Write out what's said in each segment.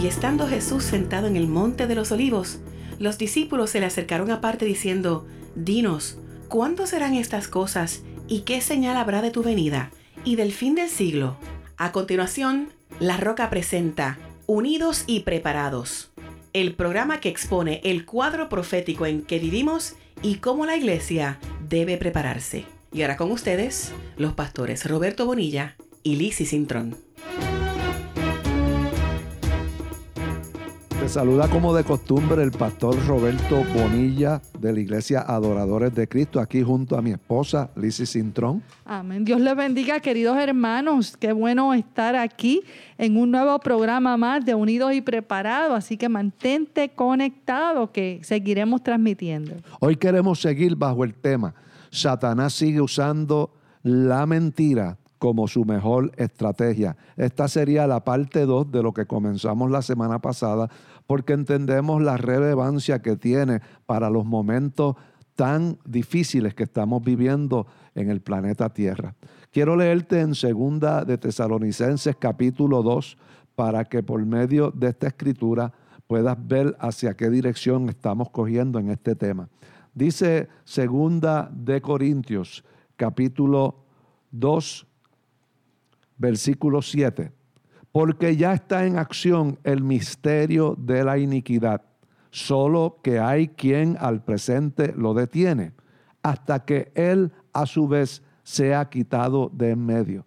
Y estando Jesús sentado en el monte de los olivos, los discípulos se le acercaron aparte diciendo, Dinos, ¿cuándo serán estas cosas y qué señal habrá de tu venida y del fin del siglo? A continuación, La Roca presenta Unidos y Preparados, el programa que expone el cuadro profético en que vivimos y cómo la iglesia debe prepararse. Y ahora con ustedes, los pastores Roberto Bonilla y Lizzie Cintrón. Te saluda como de costumbre el pastor Roberto Bonilla de la Iglesia Adoradores de Cristo, aquí junto a mi esposa Lizzie Cintrón. Amén. Dios les bendiga, queridos hermanos. Qué bueno estar aquí en un nuevo programa más de Unidos y Preparados. Así que mantente conectado que seguiremos transmitiendo. Hoy queremos seguir bajo el tema. Satanás sigue usando la mentira como su mejor estrategia. Esta sería la parte 2 de lo que comenzamos la semana pasada, porque entendemos la relevancia que tiene para los momentos tan difíciles que estamos viviendo en el planeta Tierra. Quiero leerte en segunda de Tesalonicenses capítulo 2 para que por medio de esta escritura puedas ver hacia qué dirección estamos cogiendo en este tema. Dice segunda de Corintios capítulo 2 versículo 7, porque ya está en acción el misterio de la iniquidad, solo que hay quien al presente lo detiene, hasta que él a su vez sea quitado de en medio.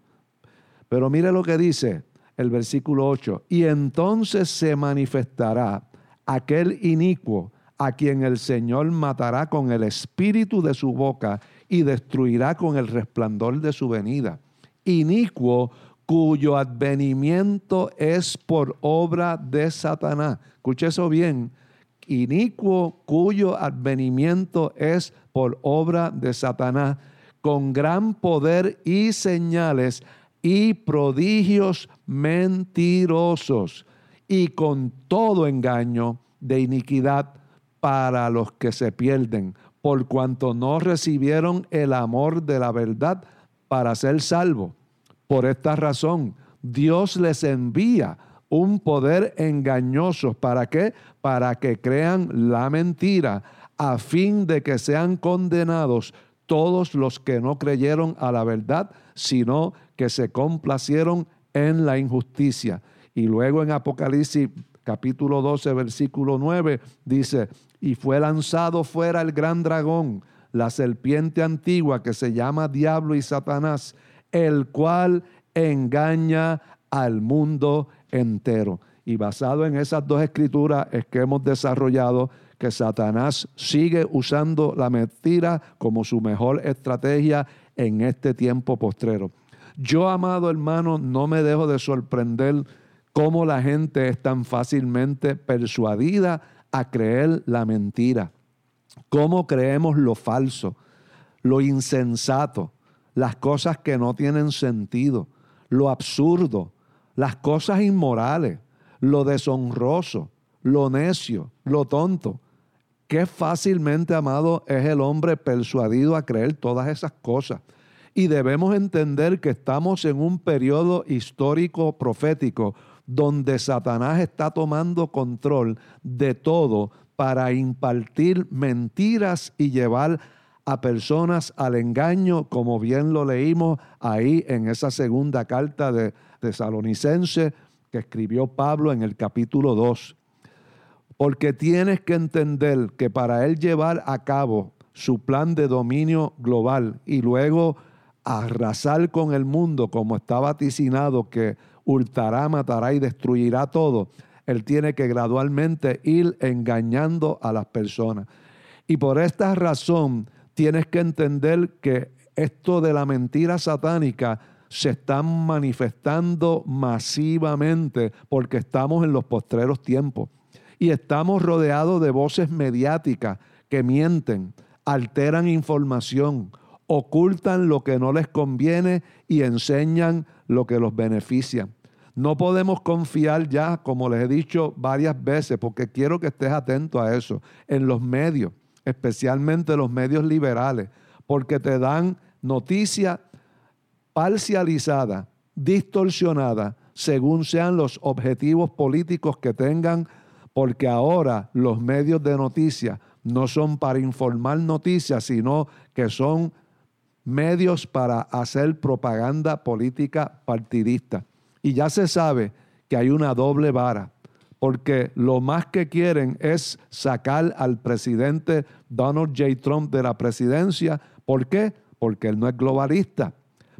Pero mire lo que dice el versículo 8, y entonces se manifestará aquel inicuo a quien el Señor matará con el espíritu de su boca y destruirá con el resplandor de su venida. Inicuo cuyo advenimiento es por obra de Satanás. Escuche eso bien. Inicuo cuyo advenimiento es por obra de Satanás, con gran poder y señales y prodigios mentirosos y con todo engaño de iniquidad para los que se pierden, por cuanto no recibieron el amor de la verdad para ser salvo. Por esta razón, Dios les envía un poder engañoso. ¿Para qué? Para que crean la mentira, a fin de que sean condenados todos los que no creyeron a la verdad, sino que se complacieron en la injusticia. Y luego en Apocalipsis capítulo 12, versículo 9, dice, y fue lanzado fuera el gran dragón, la serpiente antigua que se llama Diablo y Satanás, el cual engaña al mundo entero. Y basado en esas dos escrituras es que hemos desarrollado que Satanás sigue usando la mentira como su mejor estrategia en este tiempo postrero. Yo, amado hermano, no me dejo de sorprender cómo la gente es tan fácilmente persuadida a creer la mentira, cómo creemos lo falso, lo insensato, las cosas que no tienen sentido, lo absurdo, las cosas inmorales, lo deshonroso, lo necio, lo tonto. Qué fácilmente, amado, es el hombre persuadido a creer todas esas cosas. Y debemos entender que estamos en un periodo histórico profético donde Satanás está tomando control de todo para impartir mentiras y llevar a personas al engaño, como bien lo leímos ahí en esa segunda carta de Tesalonicense que escribió Pablo en el capítulo 2. Porque tienes que entender que para él llevar a cabo su plan de dominio global y luego arrasar con el mundo como está vaticinado que hurtará, matará y destruirá todo, él tiene que gradualmente ir engañando a las personas. Y por esta razón tienes que entender que esto de la mentira satánica se está manifestando masivamente porque estamos en los postreros tiempos y estamos rodeados de voces mediáticas que mienten, alteran información, ocultan lo que no les conviene y enseñan lo que los beneficia. No podemos confiar ya, como les he dicho varias veces, porque quiero que estés atento a eso, en los medios especialmente los medios liberales, porque te dan noticia parcializada, distorsionada, según sean los objetivos políticos que tengan, porque ahora los medios de noticias no son para informar noticias, sino que son medios para hacer propaganda política partidista. Y ya se sabe que hay una doble vara, porque lo más que quieren es sacar al presidente Donald J. Trump de la presidencia. ¿Por qué? Porque él no es globalista,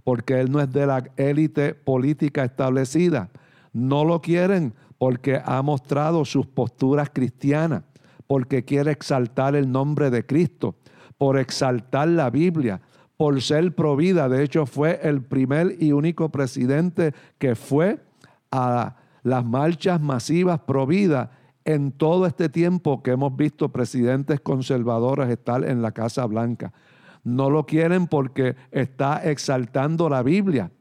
porque él no es de la élite política establecida. No lo quieren porque ha mostrado sus posturas cristianas, porque quiere exaltar el nombre de Cristo, por exaltar la Biblia, por ser provida. De hecho, fue el primer y único presidente que fue a las marchas masivas provida en todo este tiempo que hemos visto presidentes conservadores estar en la Casa Blanca. No lo quieren porque está exaltando la Biblia.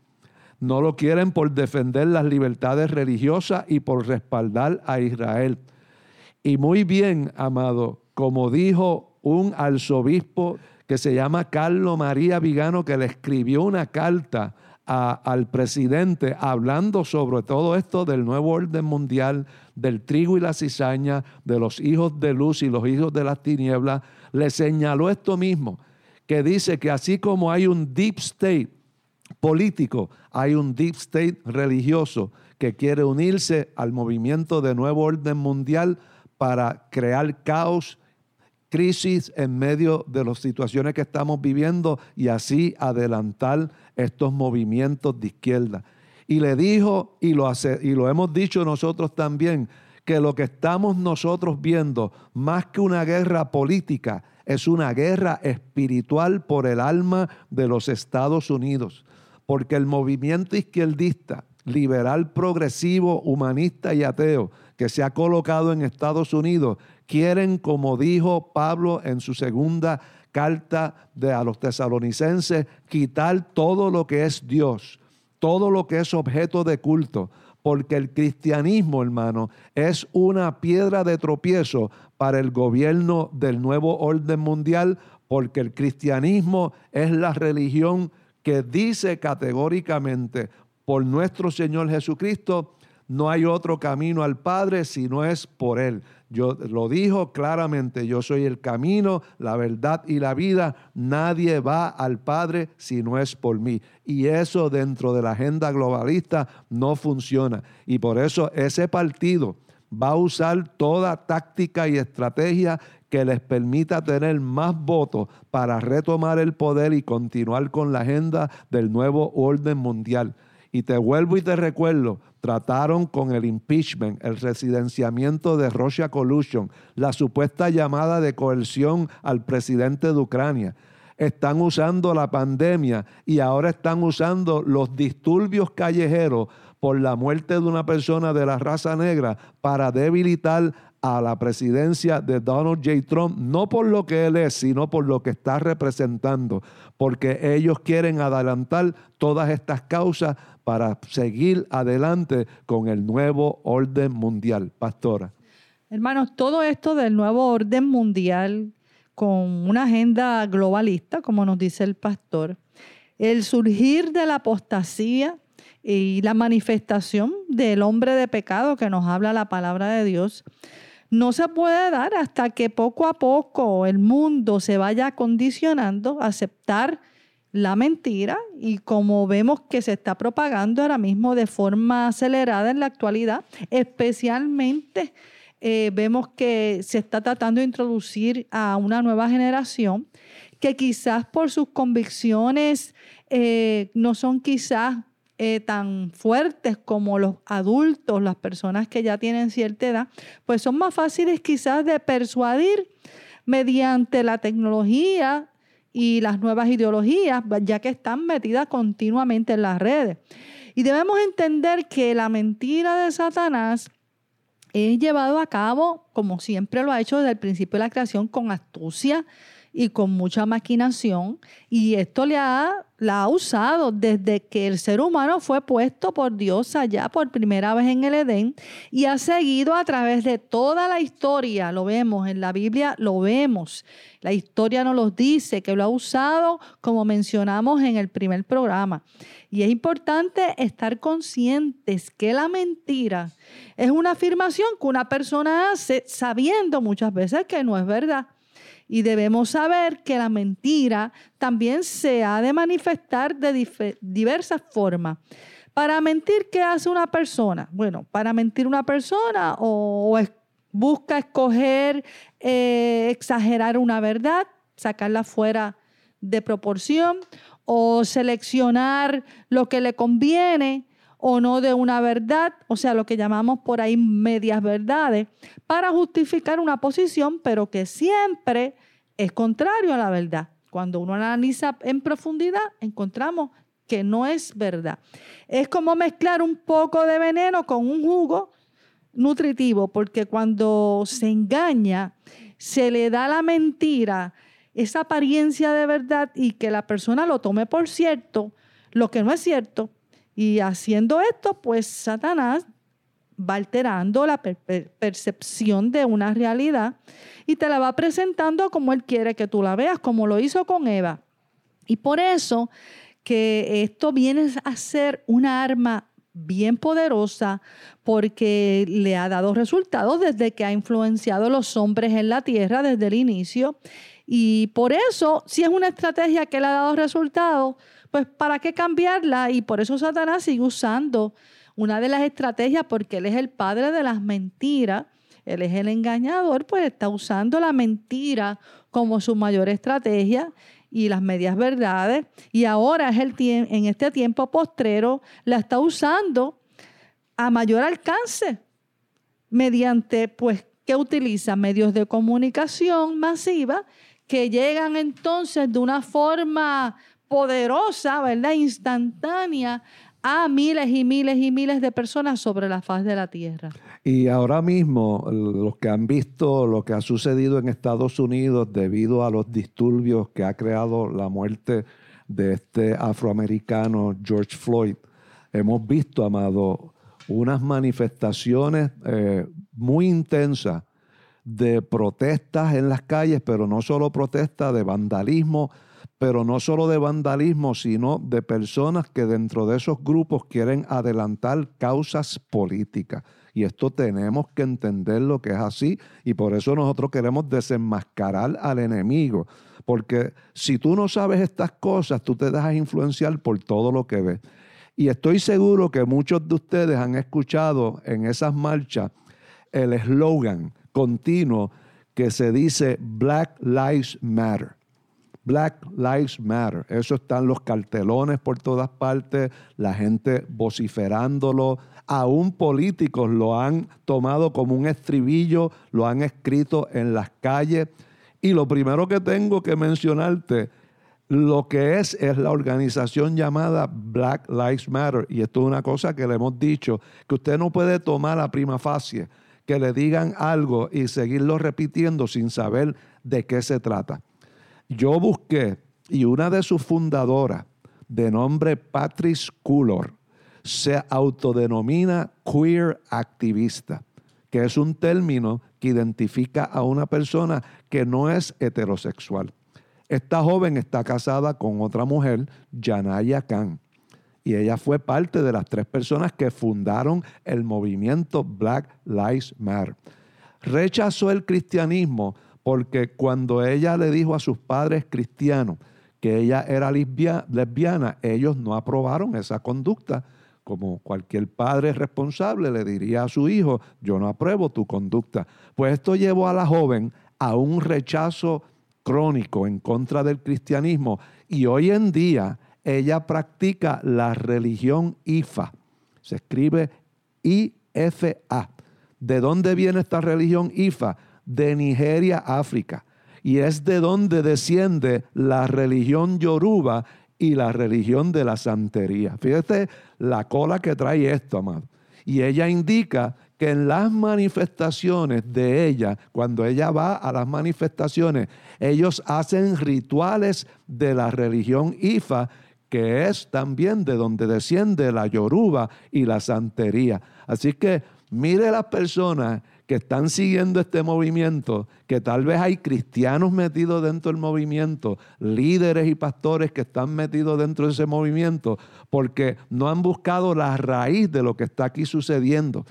No lo quieren por defender las libertades religiosas y por respaldar a Israel. Y muy bien, amado, como dijo un arzobispo que se llama Carlos María Vigano, que le escribió una carta al presidente hablando sobre todo esto del nuevo orden mundial, del trigo y la cizaña, de los hijos de luz y los hijos de las tinieblas, le señaló esto mismo, que dice que así como hay un deep state político, hay un deep state religioso que quiere unirse al movimiento de nuevo orden mundial para crear caos crisis en medio de las situaciones que estamos viviendo y así adelantar estos movimientos de izquierda. Y le dijo, y lo, y lo hemos dicho nosotros también, que lo que estamos nosotros viendo, más que una guerra política, es una guerra espiritual por el alma de los Estados Unidos. Porque el movimiento izquierdista, liberal, progresivo, humanista y ateo, que se ha colocado en Estados Unidos, quieren, como dijo Pablo en su segunda carta de a los tesalonicenses, quitar todo lo que es Dios, todo lo que es objeto de culto, porque el cristianismo, hermano, es una piedra de tropiezo para el gobierno del nuevo orden mundial, porque el cristianismo es la religión que dice categóricamente por nuestro Señor Jesucristo, no hay otro camino al Padre si no es por Él. Yo lo dijo claramente, yo soy el camino, la verdad y la vida. Nadie va al Padre si no es por mí. Y eso dentro de la agenda globalista no funciona. Y por eso ese partido va a usar toda táctica y estrategia que les permita tener más votos para retomar el poder y continuar con la agenda del nuevo orden mundial. Y te vuelvo y te recuerdo, trataron con el impeachment, el residenciamiento de Russia Collusion, la supuesta llamada de coerción al presidente de Ucrania. Están usando la pandemia y ahora están usando los disturbios callejeros por la muerte de una persona de la raza negra para debilitar a la presidencia de Donald J. Trump, no por lo que él es, sino por lo que está representando, porque ellos quieren adelantar todas estas causas para seguir adelante con el nuevo orden mundial. Pastora. Hermanos, todo esto del nuevo orden mundial con una agenda globalista, como nos dice el pastor, el surgir de la apostasía y la manifestación del hombre de pecado que nos habla la palabra de Dios, no se puede dar hasta que poco a poco el mundo se vaya condicionando a aceptar la mentira y como vemos que se está propagando ahora mismo de forma acelerada en la actualidad, especialmente eh, vemos que se está tratando de introducir a una nueva generación que quizás por sus convicciones eh, no son quizás eh, tan fuertes como los adultos, las personas que ya tienen cierta edad, pues son más fáciles quizás de persuadir mediante la tecnología y las nuevas ideologías, ya que están metidas continuamente en las redes. Y debemos entender que la mentira de Satanás es llevado a cabo, como siempre lo ha hecho desde el principio de la creación, con astucia y con mucha maquinación. Y esto le ha la ha usado desde que el ser humano fue puesto por Dios allá por primera vez en el Edén y ha seguido a través de toda la historia. Lo vemos en la Biblia, lo vemos. La historia nos lo dice, que lo ha usado como mencionamos en el primer programa. Y es importante estar conscientes que la mentira es una afirmación que una persona hace sabiendo muchas veces que no es verdad. Y debemos saber que la mentira también se ha de manifestar de diversas formas. Para mentir, ¿qué hace una persona? Bueno, para mentir una persona o, busca escoger, eh, exagerar una verdad, sacarla fuera de proporción o seleccionar lo que le conviene o no de una verdad, o sea, lo que llamamos por ahí medias verdades, para justificar una posición, pero que siempre es contrario a la verdad. Cuando uno analiza en profundidad, encontramos que no es verdad. Es como mezclar un poco de veneno con un jugo nutritivo, porque cuando se engaña, se le da la mentira, esa apariencia de verdad y que la persona lo tome por cierto, lo que no es cierto. Y haciendo esto, pues Satanás va alterando la percepción de una realidad y te la va presentando como él quiere que tú la veas, como lo hizo con Eva. Y por eso que esto viene a ser una arma bien poderosa porque le ha dado resultados desde que ha influenciado a los hombres en la tierra desde el inicio y por eso, si es una estrategia que le ha dado resultados, pues ¿para qué cambiarla? Y por eso Satanás sigue usando una de las estrategias, porque él es el padre de las mentiras, él es el engañador, pues está usando la mentira como su mayor estrategia y las medias verdades. Y ahora es el en este tiempo postrero la está usando a mayor alcance mediante, pues, que utiliza medios de comunicación masiva que llegan entonces de una forma poderosa, ¿verdad? Instantánea a miles y miles y miles de personas sobre la faz de la tierra. Y ahora mismo, los que han visto lo que ha sucedido en Estados Unidos debido a los disturbios que ha creado la muerte de este afroamericano George Floyd, hemos visto, amado, unas manifestaciones eh, muy intensas de protestas en las calles, pero no solo protestas de vandalismo, pero no solo de vandalismo, sino de personas que dentro de esos grupos quieren adelantar causas políticas. Y esto tenemos que entender lo que es así y por eso nosotros queremos desenmascarar al enemigo. Porque si tú no sabes estas cosas, tú te dejas influenciar por todo lo que ves. Y estoy seguro que muchos de ustedes han escuchado en esas marchas el eslogan continuo que se dice Black Lives Matter. Black Lives Matter. Eso están los cartelones por todas partes, la gente vociferándolo. Aún políticos lo han tomado como un estribillo, lo han escrito en las calles. Y lo primero que tengo que mencionarte, lo que es es la organización llamada Black Lives Matter. Y esto es una cosa que le hemos dicho, que usted no puede tomar la prima facie que le digan algo y seguirlo repitiendo sin saber de qué se trata. Yo busqué y una de sus fundadoras, de nombre Patrice Cullor, se autodenomina queer activista, que es un término que identifica a una persona que no es heterosexual. Esta joven está casada con otra mujer, Janaya Khan y ella fue parte de las tres personas que fundaron el movimiento Black Lives Matter. Rechazó el cristianismo porque cuando ella le dijo a sus padres cristianos que ella era lesbiana, ellos no aprobaron esa conducta. Como cualquier padre responsable le diría a su hijo, yo no apruebo tu conducta. Pues esto llevó a la joven a un rechazo crónico en contra del cristianismo y hoy en día ella practica la religión IFA. Se escribe IFA. ¿De dónde viene esta religión IFA? De Nigeria, África. Y es de donde desciende la religión yoruba y la religión de la santería. Fíjate la cola que trae esto, amado. Y ella indica que en las manifestaciones de ella, cuando ella va a las manifestaciones, ellos hacen rituales de la religión IFA que es también de donde desciende la yoruba y la santería. Así que mire las personas que están siguiendo este movimiento, que tal vez hay cristianos metidos dentro del movimiento, líderes y pastores que están metidos dentro de ese movimiento, porque no han buscado la raíz de lo que está aquí sucediendo.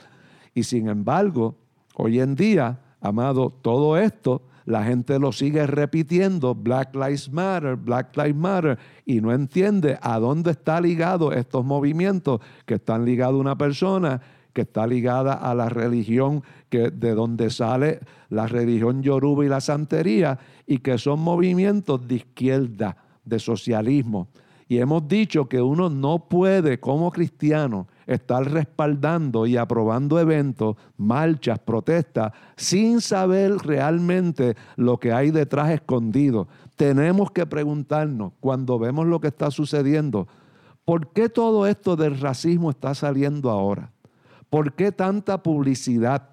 Y sin embargo, hoy en día, amado, todo esto la gente lo sigue repitiendo, Black Lives Matter, Black Lives Matter, y no entiende a dónde está ligado estos movimientos que están ligados a una persona que está ligada a la religión que, de donde sale la religión yoruba y la santería, y que son movimientos de izquierda, de socialismo. Y hemos dicho que uno no puede, como cristiano, estar respaldando y aprobando eventos, marchas, protestas, sin saber realmente lo que hay detrás escondido. Tenemos que preguntarnos, cuando vemos lo que está sucediendo, ¿por qué todo esto del racismo está saliendo ahora? ¿Por qué tanta publicidad?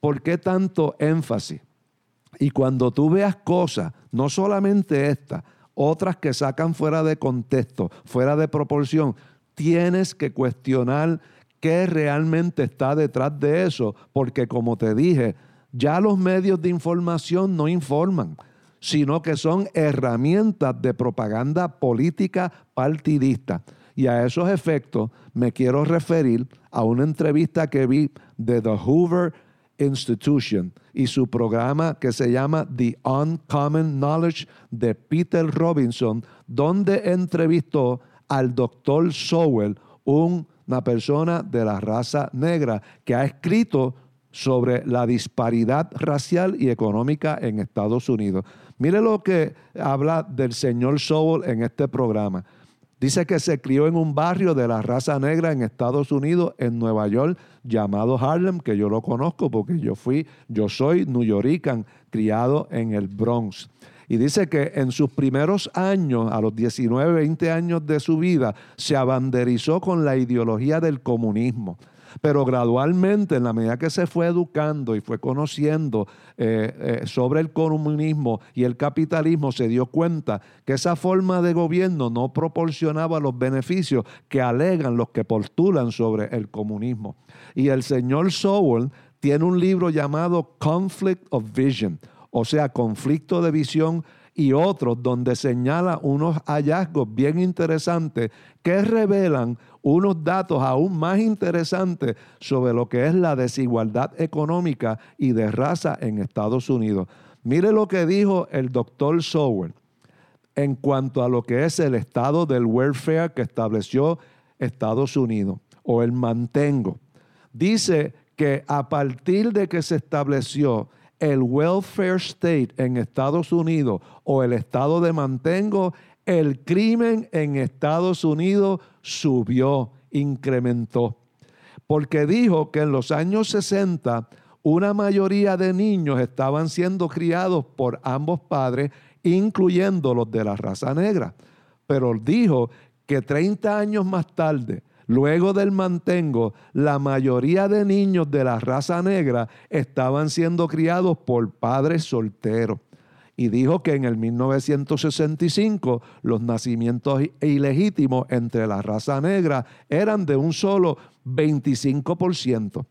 ¿Por qué tanto énfasis? Y cuando tú veas cosas, no solamente esta, otras que sacan fuera de contexto, fuera de proporción, tienes que cuestionar qué realmente está detrás de eso, porque como te dije, ya los medios de información no informan, sino que son herramientas de propaganda política partidista. Y a esos efectos me quiero referir a una entrevista que vi de The Hoover Institution y su programa que se llama The Uncommon Knowledge de Peter Robinson, donde entrevistó al doctor Sowell, una persona de la raza negra que ha escrito sobre la disparidad racial y económica en Estados Unidos. Mire lo que habla del señor Sowell en este programa. Dice que se crió en un barrio de la raza negra en Estados Unidos, en Nueva York, llamado Harlem, que yo lo conozco porque yo fui, yo soy New Yorican, criado en el Bronx. Y dice que en sus primeros años, a los 19, 20 años de su vida, se abanderizó con la ideología del comunismo. Pero gradualmente, en la medida que se fue educando y fue conociendo eh, eh, sobre el comunismo y el capitalismo, se dio cuenta que esa forma de gobierno no proporcionaba los beneficios que alegan los que postulan sobre el comunismo. Y el señor Sowell tiene un libro llamado Conflict of Vision, o sea, conflicto de visión y otros donde señala unos hallazgos bien interesantes que revelan unos datos aún más interesantes sobre lo que es la desigualdad económica y de raza en Estados Unidos. Mire lo que dijo el doctor Sowell en cuanto a lo que es el estado del welfare que estableció Estados Unidos o el mantengo. Dice que a partir de que se estableció el welfare state en Estados Unidos o el estado de mantengo, el crimen en Estados Unidos subió, incrementó. Porque dijo que en los años 60 una mayoría de niños estaban siendo criados por ambos padres, incluyendo los de la raza negra. Pero dijo que 30 años más tarde, Luego del mantengo, la mayoría de niños de la raza negra estaban siendo criados por padres solteros. Y dijo que en el 1965 los nacimientos ilegítimos entre la raza negra eran de un solo 25%.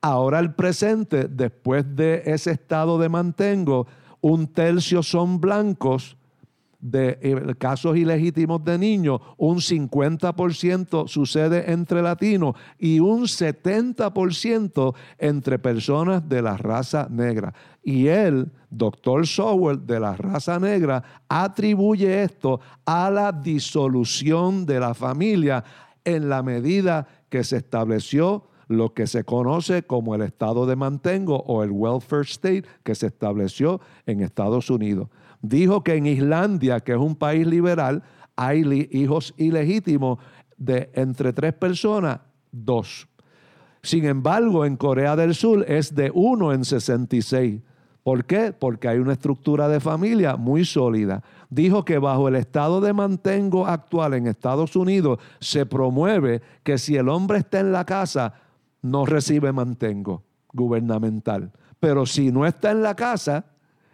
Ahora el presente, después de ese estado de mantengo, un tercio son blancos de eh, casos ilegítimos de niños, un 50% sucede entre latinos y un 70% entre personas de la raza negra. Y él, doctor Sowell, de la raza negra, atribuye esto a la disolución de la familia en la medida que se estableció lo que se conoce como el estado de mantengo o el welfare state que se estableció en Estados Unidos dijo que en Islandia, que es un país liberal, hay hijos ilegítimos de entre tres personas, dos. Sin embargo, en Corea del Sur es de uno en 66. ¿Por qué? Porque hay una estructura de familia muy sólida. Dijo que bajo el estado de mantengo actual en Estados Unidos se promueve que si el hombre está en la casa, no recibe mantengo gubernamental. Pero si no está en la casa,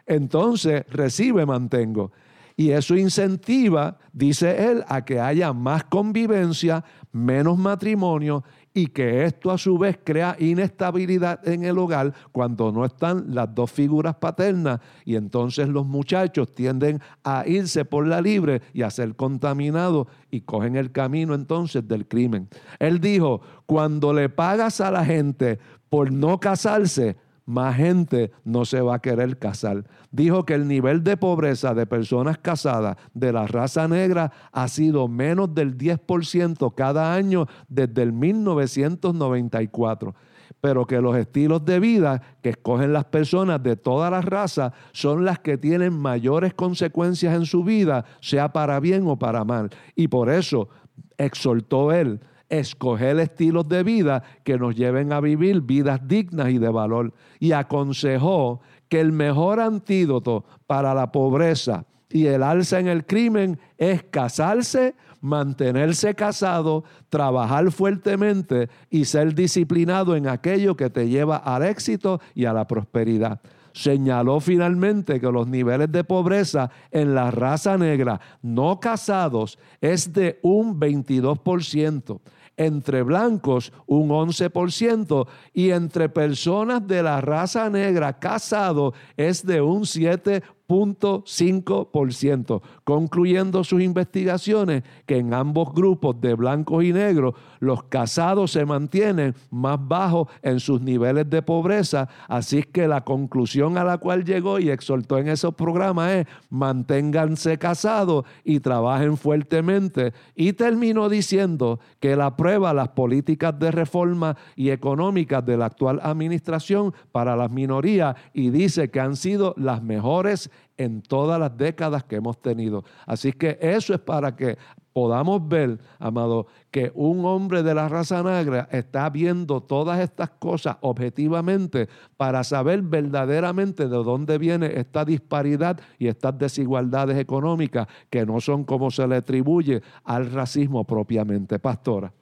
entonces recibe mantengo. Y eso incentiva, dice él, a que haya más convivencia, menos matrimonio y que esto a su vez crea inestabilidad en el hogar cuando no están las dos figuras paternas y entonces los muchachos tienden a irse por la libre y a ser contaminados y cogen el camino entonces del crimen. Él dijo, cuando le pagas a la gente por no casarse, más gente no se va a querer casar. Dijo que el nivel de pobreza de personas casadas de la raza negra ha sido menos del 10% cada año desde el 1994 pero que los estilos de vida que escogen las personas de todas las razas son las que tienen mayores consecuencias en su vida, sea para bien o para mal. Y por eso exhortó él escoger estilos de vida que nos lleven a vivir vidas dignas y de valor. Y aconsejó que el mejor antídoto para la pobreza y el alza en el crimen es casarse, mantenerse casado, trabajar fuertemente y ser disciplinado en aquello que te lleva al éxito y a la prosperidad señaló finalmente que los niveles de pobreza en la raza negra no casados es de un 22% entre blancos un 11% y entre personas de la raza negra casados es de un 7%. 0.5%, concluyendo sus investigaciones que en ambos grupos de blancos y negros los casados se mantienen más bajos en sus niveles de pobreza, así que la conclusión a la cual llegó y exhortó en esos programas es manténganse casados y trabajen fuertemente. Y terminó diciendo que la prueba las políticas de reforma y económicas de la actual administración para las minorías y dice que han sido las mejores en todas las décadas que hemos tenido. Así que eso es para que podamos ver, amado, que un hombre de la raza negra está viendo todas estas cosas objetivamente para saber verdaderamente de dónde viene esta disparidad y estas desigualdades económicas que no son como se le atribuye al racismo propiamente. Pastora.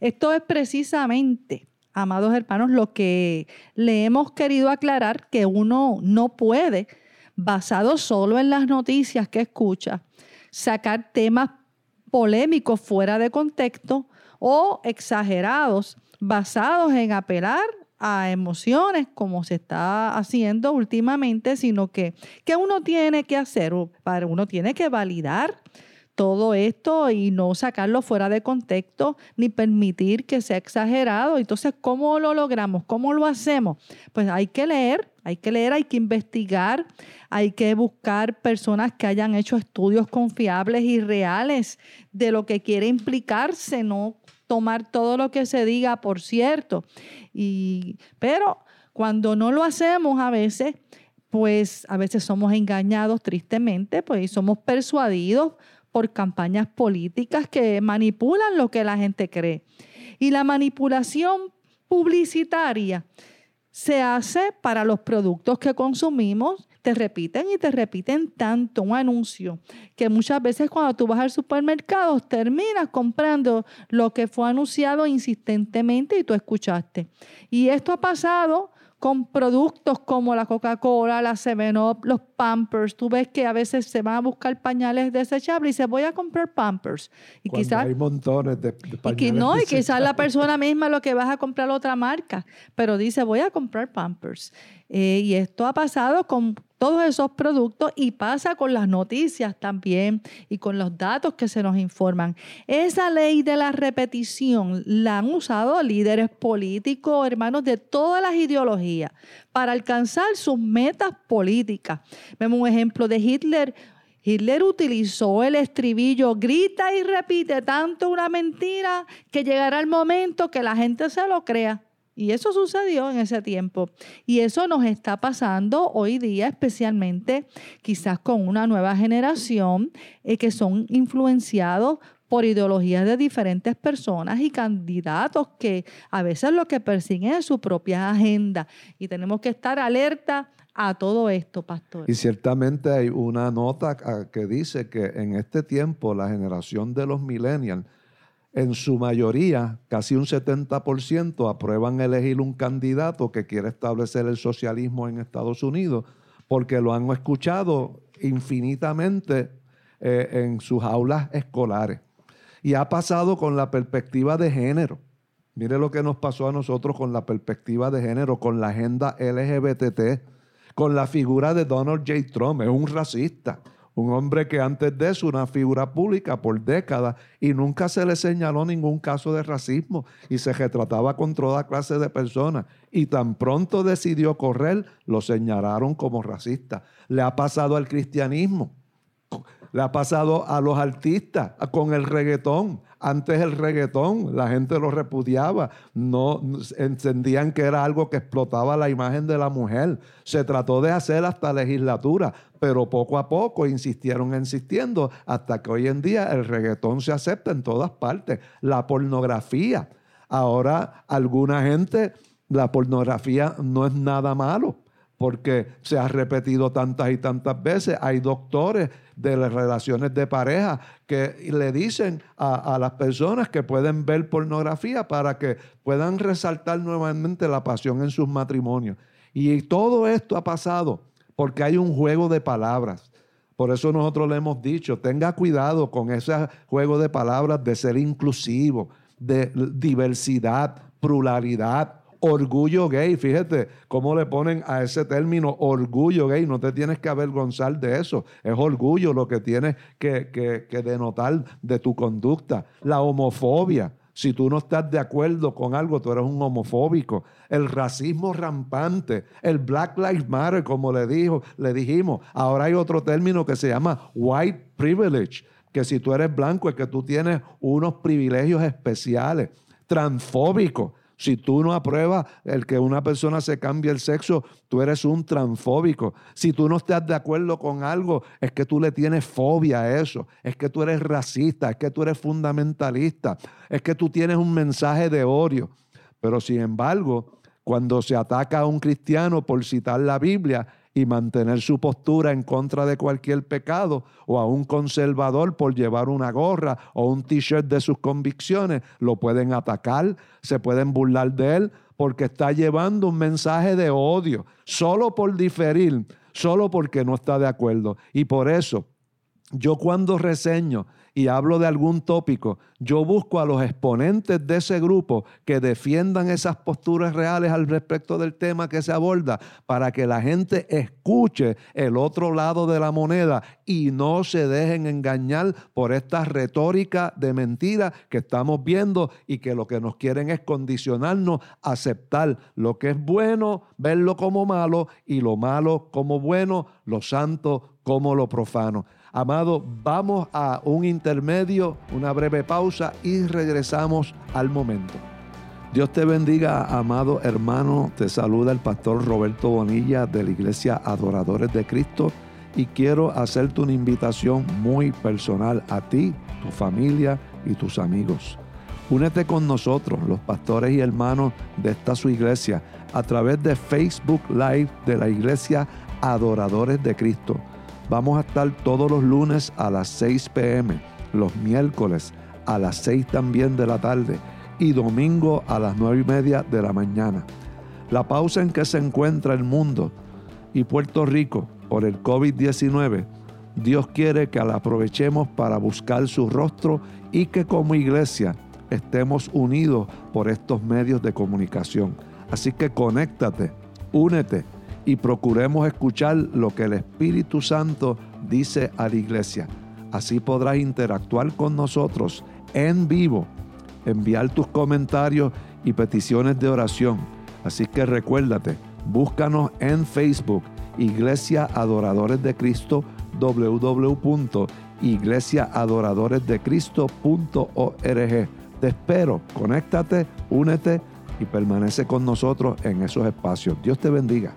Esto es precisamente amados hermanos, lo que le hemos querido aclarar, que uno no puede basado solo en las noticias que escucha, sacar temas polémicos fuera de contexto o exagerados, basados en apelar a emociones como se está haciendo últimamente, sino que, que uno tiene que hacer, uno tiene que validar todo esto y no sacarlo fuera de contexto ni permitir que sea exagerado. Entonces, ¿cómo lo logramos? ¿Cómo lo hacemos? Pues hay que leer, hay que leer, hay que investigar, hay que buscar personas que hayan hecho estudios confiables y reales de lo que quiere implicarse, no tomar todo lo que se diga por cierto. Y, pero cuando no lo hacemos a veces, pues a veces somos engañados tristemente, pues somos persuadidos por campañas políticas que manipulan lo que la gente cree. Y la manipulación publicitaria se hace para los productos que consumimos, te repiten y te repiten tanto un anuncio que muchas veces cuando tú vas al supermercado terminas comprando lo que fue anunciado insistentemente y tú escuchaste. Y esto ha pasado con productos como la Coca-Cola, la Seven Up, los Pampers. Tú ves que a veces se van a buscar pañales desechables y se voy a comprar Pampers. Y quizás hay montones de, pañales. Y no, y quizás la persona misma lo que vas a comprar otra marca, pero dice voy a comprar Pampers. Eh, y esto ha pasado con todos esos productos y pasa con las noticias también y con los datos que se nos informan. Esa ley de la repetición la han usado líderes políticos, hermanos de todas las ideologías, para alcanzar sus metas políticas. Vemos un ejemplo de Hitler. Hitler utilizó el estribillo, grita y repite tanto una mentira que llegará el momento que la gente se lo crea. Y eso sucedió en ese tiempo. Y eso nos está pasando hoy día, especialmente quizás con una nueva generación eh, que son influenciados por ideologías de diferentes personas y candidatos que a veces lo que persiguen es su propia agenda. Y tenemos que estar alerta a todo esto, pastor. Y ciertamente hay una nota ah, que dice que en este tiempo la generación de los millennials en su mayoría, casi un 70%, aprueban elegir un candidato que quiere establecer el socialismo en Estados Unidos porque lo han escuchado infinitamente eh, en sus aulas escolares. Y ha pasado con la perspectiva de género. Mire lo que nos pasó a nosotros con la perspectiva de género, con la agenda LGBT, con la figura de Donald J. Trump. Es un racista, un hombre que antes de eso una figura pública por décadas y nunca se le señaló ningún caso de racismo y se retrataba con toda clase de personas. Y tan pronto decidió correr, lo señalaron como racista. Le ha pasado al cristianismo. Le ha pasado a los artistas con el reggaetón. Antes el reggaetón, la gente lo repudiaba, no entendían que era algo que explotaba la imagen de la mujer. Se trató de hacer hasta legislatura, pero poco a poco insistieron insistiendo hasta que hoy en día el reggaetón se acepta en todas partes. La pornografía. Ahora alguna gente, la pornografía no es nada malo porque se ha repetido tantas y tantas veces. Hay doctores de las relaciones de pareja que le dicen a, las personas que pueden ver pornografía para que puedan resaltar nuevamente la pasión en sus matrimonios. Y todo esto ha pasado porque hay un juego de palabras. Por eso nosotros le hemos dicho, tenga cuidado con ese juego de palabras de ser inclusivo, de diversidad, pluralidad, orgullo gay. Fíjate cómo le ponen a ese término orgullo gay. No te tienes que avergonzar de eso. Es orgullo lo que tienes que, que, denotar de tu conducta. La homofobia. Si tú no estás de acuerdo con algo, tú eres un homofóbico. El racismo rampante, el Black Lives Matter, como le, dijo, le dijimos. Ahora hay otro término que se llama white privilege, que si tú eres blanco es que tú tienes unos privilegios especiales. Transfóbico, si tú no apruebas el que una persona se cambie el sexo, tú eres un transfóbico. Si tú no estás de acuerdo con algo, es que tú le tienes fobia a eso. Es que tú eres racista, es que tú eres fundamentalista, es que tú tienes un mensaje de odio. Pero sin embargo, cuando se ataca a un cristiano por citar la Biblia, y mantener su postura en contra de cualquier pecado, o a un conservador por llevar una gorra o un t-shirt de sus convicciones, lo pueden atacar, se pueden burlar de él, porque está llevando un mensaje de odio, solo por diferir, solo porque no está de acuerdo. Y por eso, yo cuando reseño y hablo de algún tópico, yo busco a los exponentes de ese grupo que defiendan esas posturas reales al respecto del tema que se aborda para que la gente escuche el otro lado de la moneda y no se dejen engañar por esta retórica de mentira que estamos viendo y que lo que nos quieren es condicionarnos a aceptar lo que es bueno, verlo como malo y lo malo como bueno, lo santo como lo profano. Amado, vamos a un intermedio, una breve pausa y regresamos al momento. Dios te bendiga, amado hermano. Te saluda el pastor Roberto Bonilla de la Iglesia Adoradores de Cristo y quiero hacerte una invitación muy personal a ti, tu familia y tus amigos. Únete con nosotros, los pastores y hermanos de esta su iglesia, a través de Facebook Live de la Iglesia Adoradores de Cristo Vamos a estar todos los lunes a las 6 pm, los miércoles a las 6 también de la tarde y domingo a las 9 y media de la mañana. La pausa en que se encuentra el mundo y Puerto Rico por el COVID-19, Dios quiere que la aprovechemos para buscar su rostro y que como iglesia estemos unidos por estos medios de comunicación. Así que conéctate, únete y procuremos escuchar lo que el Espíritu Santo dice a la iglesia. Así podrás interactuar con nosotros en vivo, enviar tus comentarios y peticiones de oración. Así que recuérdate, búscanos en Facebook, Iglesia Adoradores de Cristo, www.iglesiaadoradoresdecristo.org. Te espero, conéctate, únete y permanece con nosotros en esos espacios. Dios te bendiga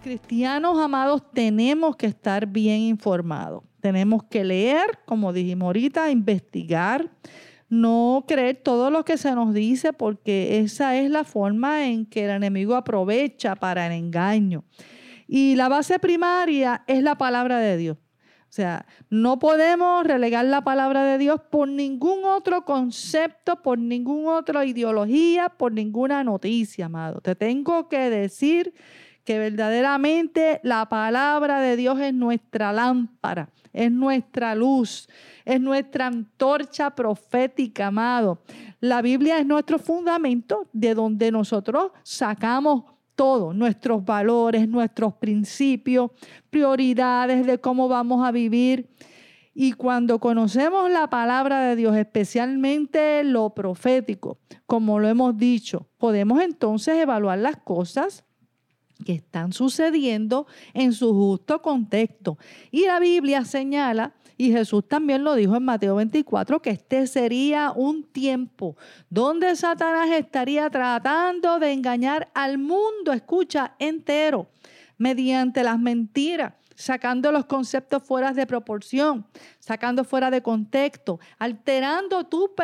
cristianos amados tenemos que estar bien informados. Tenemos que leer, como dijimos ahorita, investigar, no creer todo lo que se nos dice porque esa es la forma en que el enemigo aprovecha para el engaño. Y la base primaria es la palabra de Dios. O sea, no podemos relegar la palabra de Dios por ningún otro concepto, por ninguna otra ideología, por ninguna noticia, amado. Te tengo que decir que verdaderamente la palabra de Dios es nuestra lámpara, es nuestra luz, es nuestra antorcha profética, amado. La Biblia es nuestro fundamento de donde nosotros sacamos todo, nuestros valores, nuestros principios, prioridades de cómo vamos a vivir. Y cuando conocemos la palabra de Dios, especialmente lo profético, como lo hemos dicho, podemos entonces evaluar las cosas que están sucediendo en su justo contexto. Y la Biblia señala, y Jesús también lo dijo en Mateo 24, que este sería un tiempo donde Satanás estaría tratando de engañar al mundo, escucha, entero, mediante las mentiras sacando los conceptos fuera de proporción, sacando fuera de contexto, alterando tu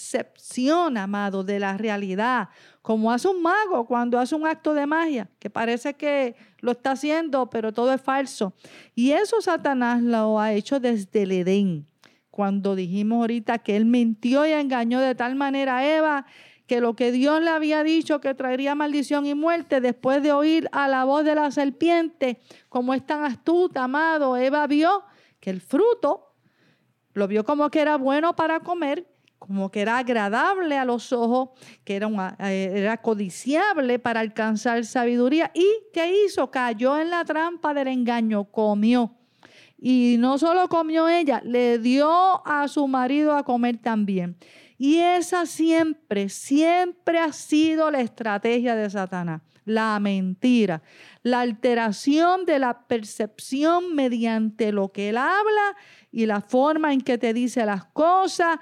percepción, amado, de la realidad, como hace un mago cuando hace un acto de magia, que parece que lo está haciendo, pero todo es falso. Y eso Satanás lo ha hecho desde el Edén, cuando dijimos ahorita que él mintió y engañó de tal manera a Eva que lo que Dios le había dicho que traería maldición y muerte, después de oír a la voz de la serpiente, como es tan astuta, amado, Eva vio que el fruto lo vio como que era bueno para comer, como que era agradable a los ojos, que era, eh, era codiciable para alcanzar sabiduría. ¿Y qué hizo? Cayó en la trampa del engaño, comió. Y no solo comió ella, le dio a su marido a comer también. Y esa siempre, siempre ha sido la estrategia de Satanás, la mentira, la alteración de la percepción mediante lo que él habla y la forma en que te dice las cosas,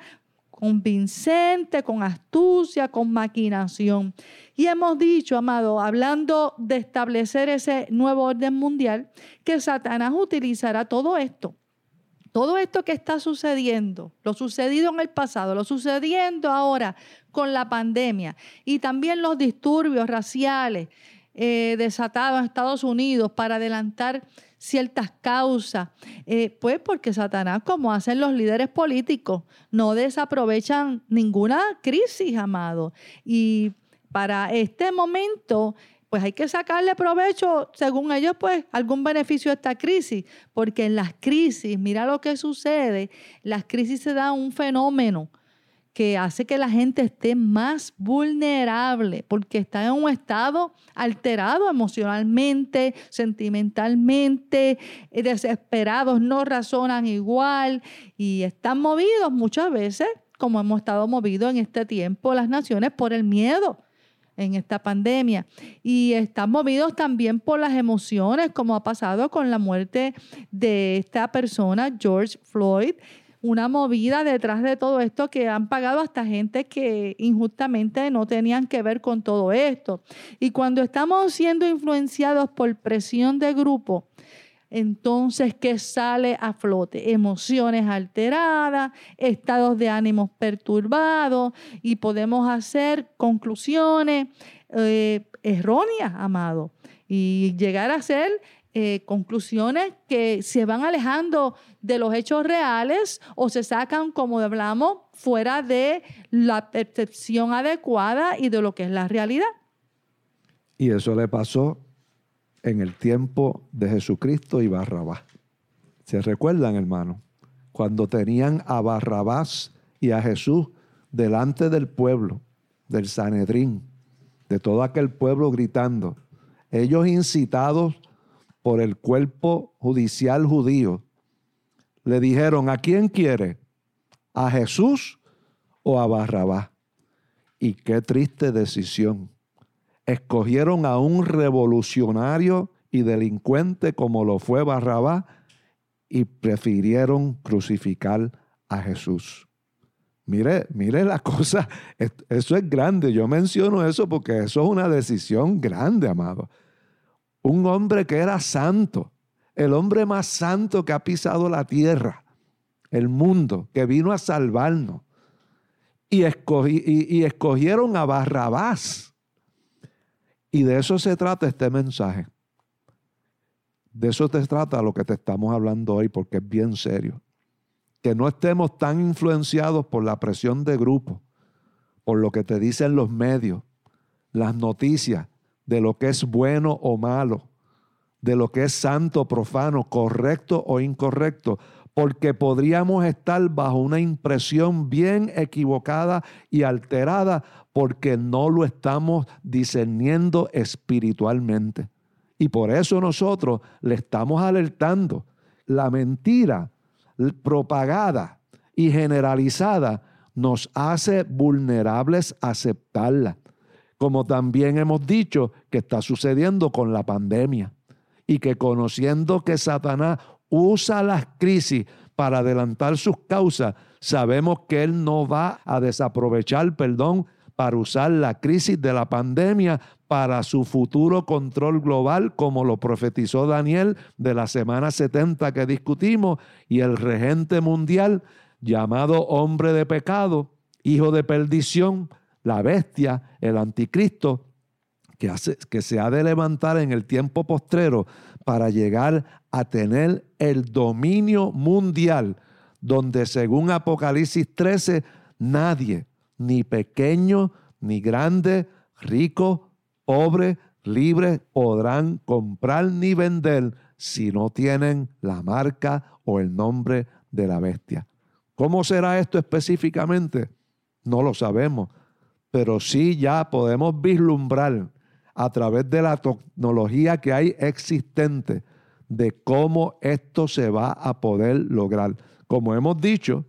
convincente, con astucia, con maquinación. Y hemos dicho, amado, hablando de establecer ese nuevo orden mundial, que Satanás utilizará todo esto todo esto que está sucediendo, lo sucedido en el pasado, lo sucediendo ahora con la pandemia y también los disturbios raciales eh, desatados en Estados Unidos para adelantar ciertas causas, eh, pues porque Satanás, como hacen los líderes políticos, no desaprovechan ninguna crisis, amado. Y para este momento pues hay que sacarle provecho, según ellos, pues algún beneficio a esta crisis, porque en las crisis, mira lo que sucede, las crisis se da un fenómeno que hace que la gente esté más vulnerable, porque está en un estado alterado emocionalmente, sentimentalmente, eh, desesperados, no razonan igual y están movidos muchas veces, como hemos estado movidos en este tiempo las naciones, por el miedo en esta pandemia. Y están movidos también por las emociones, como ha pasado con la muerte de esta persona, George Floyd. Una movida detrás de todo esto que han pagado hasta gente que injustamente no tenían que ver con todo esto. Y cuando estamos siendo influenciados por presión de grupo, entonces ¿qué sale a flote emociones alteradas, estados de ánimos perturbados y podemos hacer conclusiones eh, erróneas, amado, y llegar a hacer eh, conclusiones que se van alejando de los hechos reales o se sacan, como hablamos, fuera de la percepción adecuada y de lo que es la realidad. Y eso le pasó en el tiempo de Jesucristo y Barrabás. ¿Se recuerdan, hermano? Cuando tenían a Barrabás y a Jesús delante del pueblo, del Sanedrín, de todo aquel pueblo gritando, ellos incitados por el cuerpo judicial judío, le dijeron, ¿a quién quiere? ¿A Jesús o a Barrabás? Y qué triste decisión escogieron a un revolucionario y delincuente como lo fue Barrabás y prefirieron crucificar a Jesús. Mire, mire la cosa, eso es grande. Yo menciono eso porque eso es una decisión grande, amado. Un hombre que era santo, el hombre más santo que ha pisado la tierra, el mundo, que vino a salvarnos. Y, escogieron a Barrabás y de eso se trata este mensaje. De eso te trata lo que te estamos hablando hoy, porque es bien serio. Que no estemos tan influenciados por la presión de grupo, por lo que te dicen los medios, las noticias, de lo que es bueno o malo, de lo que es santo o profano, correcto o incorrecto, porque podríamos estar bajo una impresión bien equivocada y alterada porque no lo estamos discerniendo espiritualmente. Y por eso nosotros le estamos alertando. La mentira propagada y generalizada nos hace vulnerables a aceptarla, como también hemos dicho que está sucediendo con la pandemia y que conociendo que Satanás usa las crisis para adelantar sus causas, sabemos que él no va a desaprovechar, perdón, para usar la crisis de la pandemia para su futuro control global, como lo profetizó Daniel de la semana 70 que discutimos, y el regente mundial llamado hombre de pecado, hijo de perdición, la bestia, el anticristo, que, hace, que se ha de levantar en el tiempo postrero para llegar a tener el dominio mundial, donde según Apocalipsis 13, nadie, ni pequeño, ni grande, rico, pobre, libre, podrán comprar ni vender si no tienen la marca o el nombre de la bestia. ¿Cómo será esto específicamente? No lo sabemos, pero sí ya podemos vislumbrar a través de la tecnología que hay existente de cómo esto se va a poder lograr. Como hemos dicho,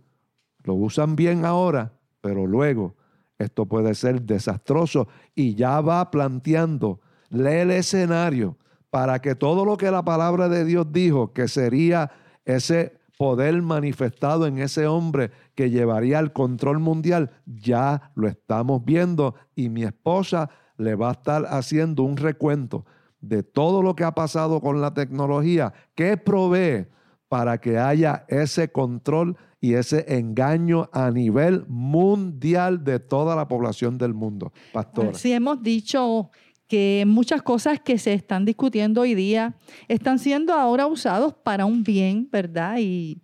lo usan bien ahora, pero luego esto puede ser desastroso y ya va planteando, lee el escenario para que todo lo que la palabra de Dios dijo que sería ese poder manifestado en ese hombre que llevaría el control mundial, ya lo estamos viendo y mi esposa le va a estar haciendo un recuento de todo lo que ha pasado con la tecnología, que provee para que haya ese control y ese engaño a nivel mundial de toda la población del mundo. Pastor. Sí, hemos dicho que muchas cosas que se están discutiendo hoy día están siendo ahora usados para un bien, ¿verdad? Y,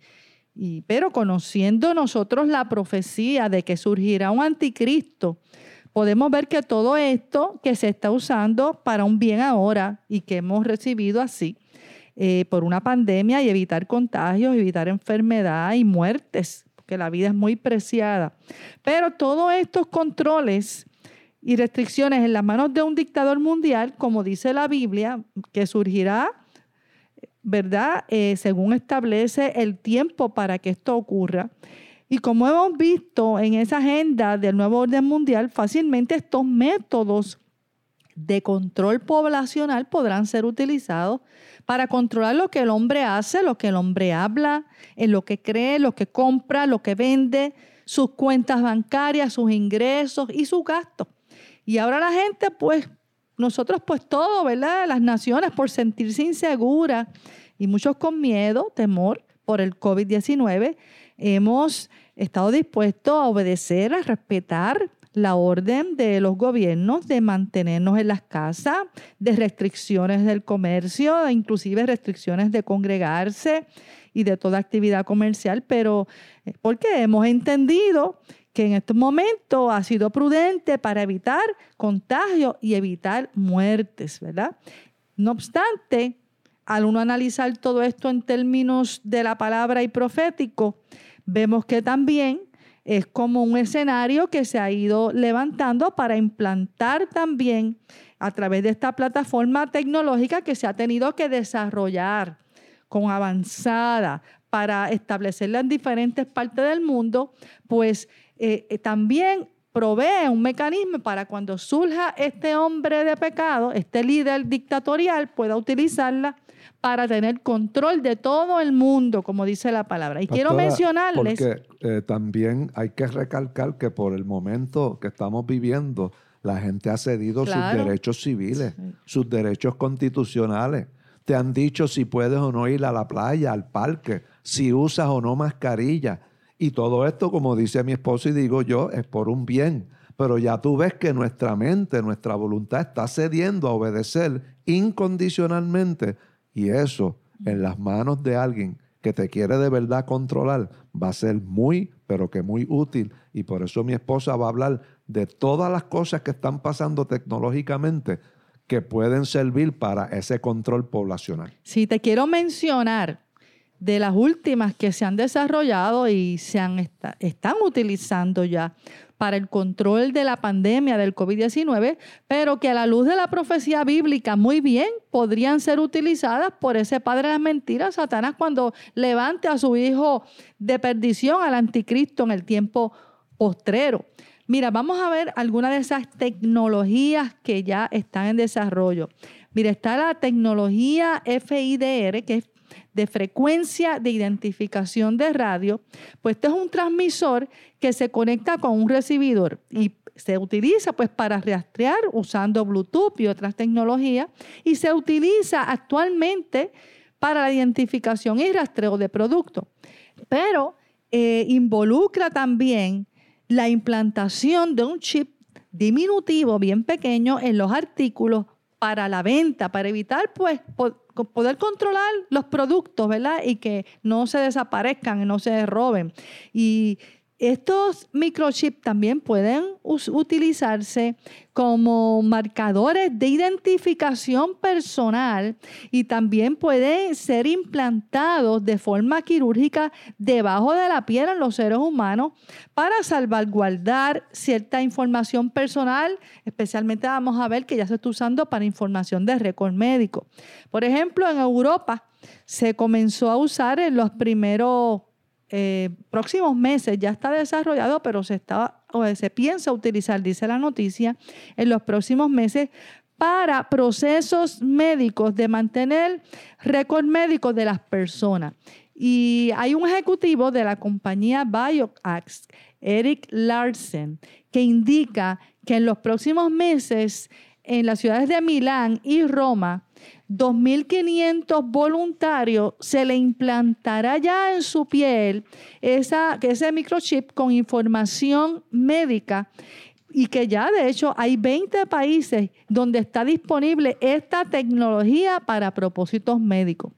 pero conociendo nosotros la profecía de que surgirá un anticristo, podemos ver que todo esto que se está usando para un bien ahora y que hemos recibido así, eh, por una pandemia y evitar contagios, evitar enfermedad y muertes, porque la vida es muy preciada. Pero todos estos controles y restricciones en las manos de un dictador mundial, como dice la Biblia, que surgirá, ¿verdad? Eh, según establece el tiempo para que esto ocurra. Y como hemos visto en esa agenda del nuevo orden mundial, fácilmente estos métodos de control poblacional podrán ser utilizados para controlar lo que el hombre hace, lo que el hombre habla, en lo que cree, lo que compra, lo que vende, sus cuentas bancarias, sus ingresos y sus gastos. Y ahora la gente, pues, nosotros pues todo, ¿verdad? Las naciones por sentirse inseguras y muchos con miedo, temor por el COVID-19, hemos estado dispuestos a obedecer, a respetar la orden de los gobiernos de mantenernos en las casas, de restricciones del comercio, inclusive restricciones de congregarse y de toda actividad comercial, pero eh, porque hemos entendido que en estos momentos ha sido prudente para evitar contagios y evitar muertes, ¿verdad? No obstante, al uno analizar todo esto en términos de la palabra y profético, vemos que también es como un escenario que se ha ido levantando para implantar también a través de esta plataforma tecnológica que se ha tenido que desarrollar con avanzada para establecerla en diferentes partes del mundo, pues eh, eh, también provee un mecanismo para cuando surja este hombre de pecado, este líder dictatorial, pueda utilizarla para tener control de todo el mundo, como dice la palabra. Y quiero mencionarles... Porque eh, también hay que recalcar que por el momento que estamos viviendo, la gente ha cedido sus derechos civiles, sus derechos constitucionales. Te han dicho si puedes o no ir a la playa, al parque, si usas o no mascarilla. Y todo esto, como dice mi esposo y digo yo, es por un bien. Pero ya tú ves que nuestra mente, nuestra voluntad está cediendo a obedecer incondicionalmente y eso en las manos de alguien que te quiere de verdad controlar va a ser muy, pero que muy útil. Y por eso mi esposa va a hablar de todas las cosas que están pasando tecnológicamente que pueden servir para ese control poblacional. Si te quiero mencionar de las últimas que se han desarrollado y se han están utilizando ya para el control de la pandemia del COVID-19, pero que a la luz de la profecía bíblica muy bien podrían ser utilizadas por ese padre de las mentiras, Satanás, cuando levante a su hijo de perdición al anticristo en el tiempo postrero. Mira, vamos a ver algunas de esas tecnologías que ya están en desarrollo. Mira, está la tecnología FIDR, que es de frecuencia de identificación de radio, pues este es un transmisor que se conecta con un recibidor y se utiliza pues para rastrear usando Bluetooth y otras tecnologías y se utiliza actualmente para la identificación y rastreo de productos. Pero eh, involucra también la implantación de un chip diminutivo bien pequeño en los artículos para la venta, para evitar pues poder controlar los productos, ¿verdad? Y que no se desaparezcan, no se roben. Y estos microchips también pueden utilizarse como marcadores de identificación personal y también pueden ser implantados de forma quirúrgica debajo de la piel en los seres humanos para salvaguardar cierta información personal, especialmente vamos a ver que ya se está usando para información de récord médico. Por ejemplo, en Europa se comenzó a usar en los primeros eh, próximos meses ya está desarrollado, pero se, o se piensa utilizar, dice la noticia, en los próximos meses para procesos médicos de mantener récord médico de las personas. Y hay un ejecutivo de la compañía BioAx, Eric Larsen, que indica que en los próximos meses en las ciudades de Milán y Roma 2.500 voluntarios se le implantará ya en su piel esa, ese microchip con información médica y que ya de hecho hay 20 países donde está disponible esta tecnología para propósitos médicos.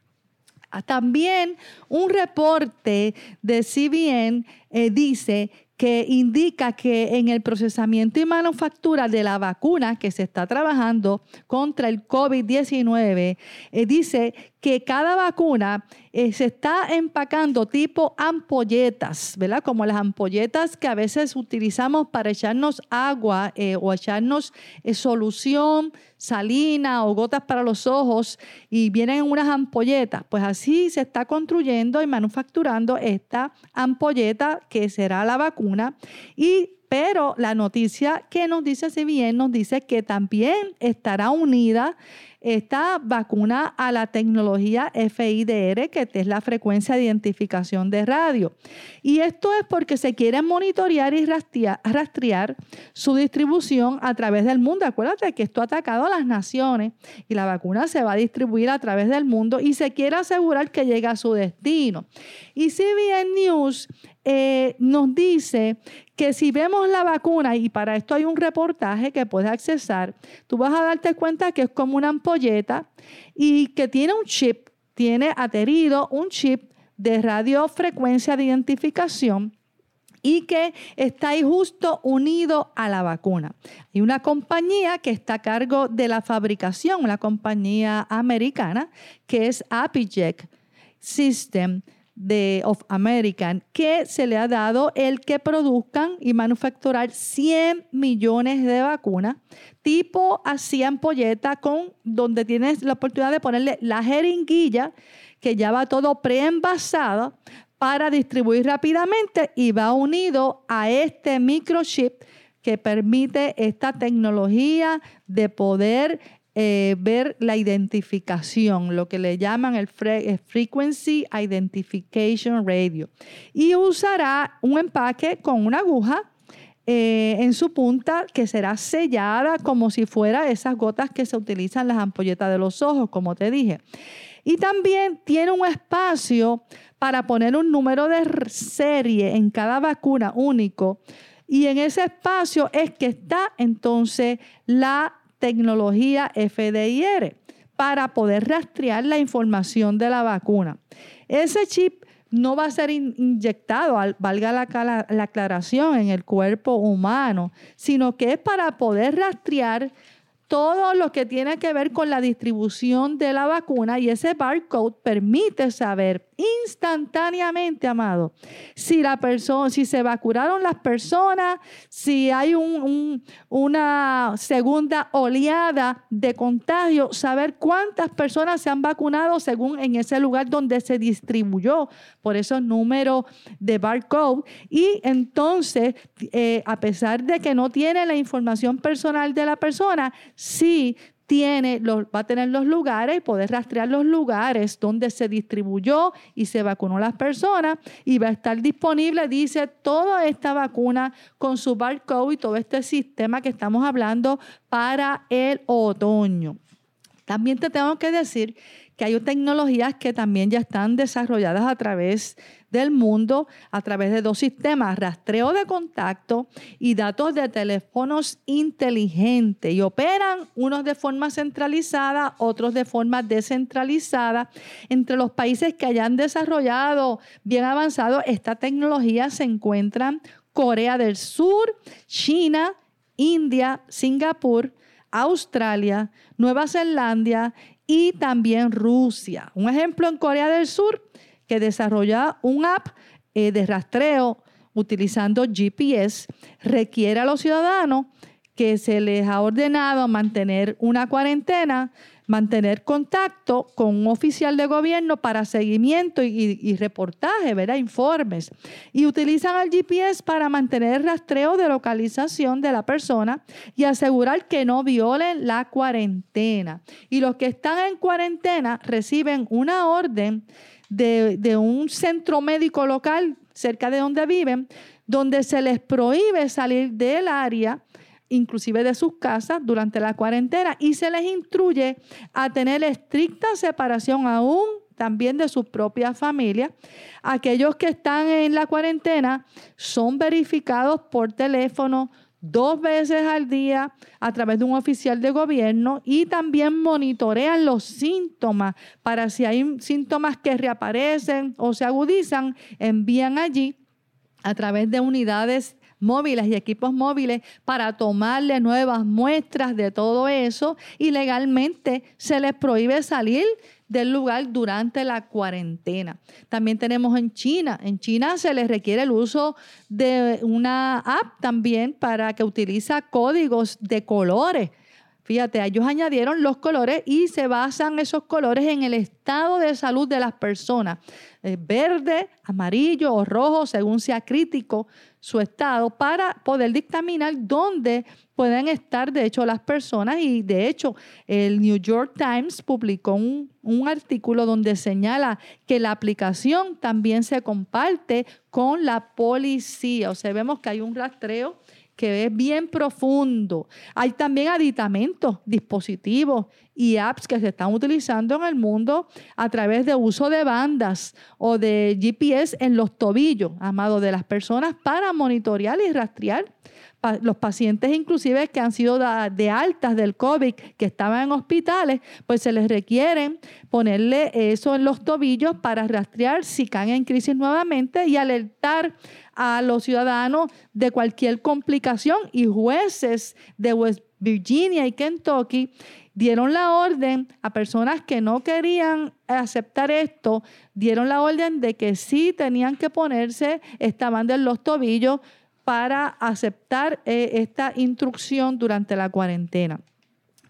También un reporte de CBN eh, dice que indica que en el procesamiento y manufactura de la vacuna que se está trabajando contra el COVID-19, eh, dice que cada vacuna eh, se está empacando tipo ampolletas, ¿verdad? Como las ampolletas que a veces utilizamos para echarnos agua eh, o echarnos eh, solución salina o gotas para los ojos y vienen en unas ampolletas. Pues así se está construyendo y manufacturando esta ampolleta que será la vacuna y pero la noticia que nos dice bien nos dice que también estará unida esta vacuna a la tecnología FIDR, que es la frecuencia de identificación de radio. Y esto es porque se quiere monitorear y rastrear, su distribución a través del mundo. Acuérdate que esto ha atacado a las naciones y la vacuna se va a distribuir a través del mundo y se quiere asegurar que llegue a su destino. Y CBN News eh, nos dice que si vemos la vacuna, y para esto hay un reportaje que puedes accesar, tú vas a darte cuenta que es como una y que tiene un chip, tiene adherido un chip de radiofrecuencia de identificación y que está ahí justo unido a la vacuna. Hay una compañía que está a cargo de la fabricación, una compañía americana, que es Apiject System de of American que se le ha dado el que produzcan y manufacturar 100 millones de vacunas, tipo así ampolleta, con donde tienes la oportunidad de ponerle la jeringuilla, que ya va todo preenvasado para distribuir rápidamente y va unido a este microchip que permite esta tecnología de poder eh, ver la identificación, lo que le llaman el eh, Frequency Identification Radio. Y usará un empaque con una aguja eh, en su punta que será sellada como si fuera esas gotas que se utilizan en las ampolletas de los ojos, como te dije. Y también tiene un espacio para poner un número de serie en cada vacuna único. Y en ese espacio es que está entonces la tecnología FDIR para poder rastrear la información de la vacuna. Ese chip no va a ser inyectado, valga la, la, aclaración, en el cuerpo humano, sino que es para poder rastrear todo lo que tiene que ver con la distribución de la vacuna y ese barcode permite saber instantáneamente, amado, si la persona, si se vacunaron las personas, si hay una segunda oleada de contagio, saber cuántas personas se han vacunado según en ese lugar donde se distribuyó. Por esos números de barcode. Y entonces eh, a pesar de que no tiene la información personal de la persona, sí tiene va a tener los lugares y poder rastrear los lugares donde se distribuyó y se vacunó las personas y va a estar disponible, dice, toda esta vacuna con su barcode y todo este sistema que estamos hablando para el otoño. También te tengo que decir que hay tecnologías que también ya están desarrolladas a través del mundo, a través de dos sistemas, rastreo de contacto y datos de teléfonos inteligentes. Y operan unos de forma centralizada, otros de forma descentralizada. Entre los países que hayan desarrollado bien avanzado esta tecnología se encuentran Corea del Sur, China, India, Singapur, Australia, Nueva Zelanda y también Rusia. Un ejemplo en Corea del Sur que desarrolla un app eh, de rastreo utilizando GPS requiere a los ciudadanos que se les ha ordenado mantener una cuarentena mantener contacto con un oficial de gobierno para seguimiento y, reportaje, ¿verdad? Informes. Y utilizan el GPS para mantener el rastreo de localización de la persona y asegurar que no violen la cuarentena. Y los que están en cuarentena reciben una orden de, de un centro médico local cerca de donde viven, donde se les prohíbe salir del área inclusive de sus casas durante la cuarentena y se les instruye a tener estricta separación aún también de su propia familia. Aquellos que están en la cuarentena son verificados por teléfono dos veces al día a través de un oficial de gobierno y también monitorean los síntomas para si hay síntomas que reaparecen o se agudizan, envían allí a través de unidades móviles y equipos móviles para tomarle nuevas muestras de todo eso y legalmente se les prohíbe salir del lugar durante la cuarentena. También tenemos en China. En China se les requiere el uso de una app también para que utiliza códigos de colores Fíjate, ellos añadieron los colores y se basan esos colores en el estado de salud de las personas. Eh, verde, amarillo o rojo, según sea crítico su estado, para poder dictaminar dónde pueden estar, de hecho, las personas. Y de hecho, el New York Times publicó un, un artículo donde señala que la aplicación también se comparte con la policía. O sea, vemos que hay un rastreo que es bien profundo. Hay también aditamentos, dispositivos y apps que se están utilizando en el mundo a través de uso de bandas o de GPS en los tobillos, amado, de las personas para monitorear y rastrear los pacientes inclusive que han sido de altas del COVID, que estaban en hospitales, pues se les requiere ponerle eso en los tobillos para rastrear si caen en crisis nuevamente y alertar a los ciudadanos de cualquier complicación. Y jueces de West Virginia y Kentucky dieron la orden a personas que no querían aceptar esto, dieron la orden de que sí tenían que ponerse esta banda en los tobillos para aceptar eh, esta instrucción durante la cuarentena.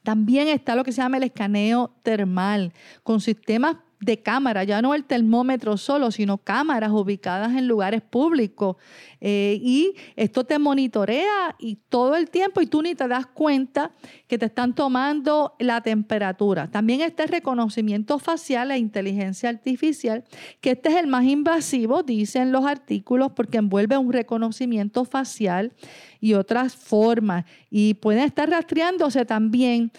También está lo que se llama el escaneo termal, con sistemas de cámara, ya no el termómetro solo, sino cámaras ubicadas en lugares públicos. Eh, y esto te monitorea y todo el tiempo y tú ni te das cuenta que te están tomando la temperatura. También este reconocimiento facial e inteligencia artificial, que este es el más invasivo, dicen los artículos, porque envuelve un reconocimiento facial y otras formas. Y pueden estar rastreándose también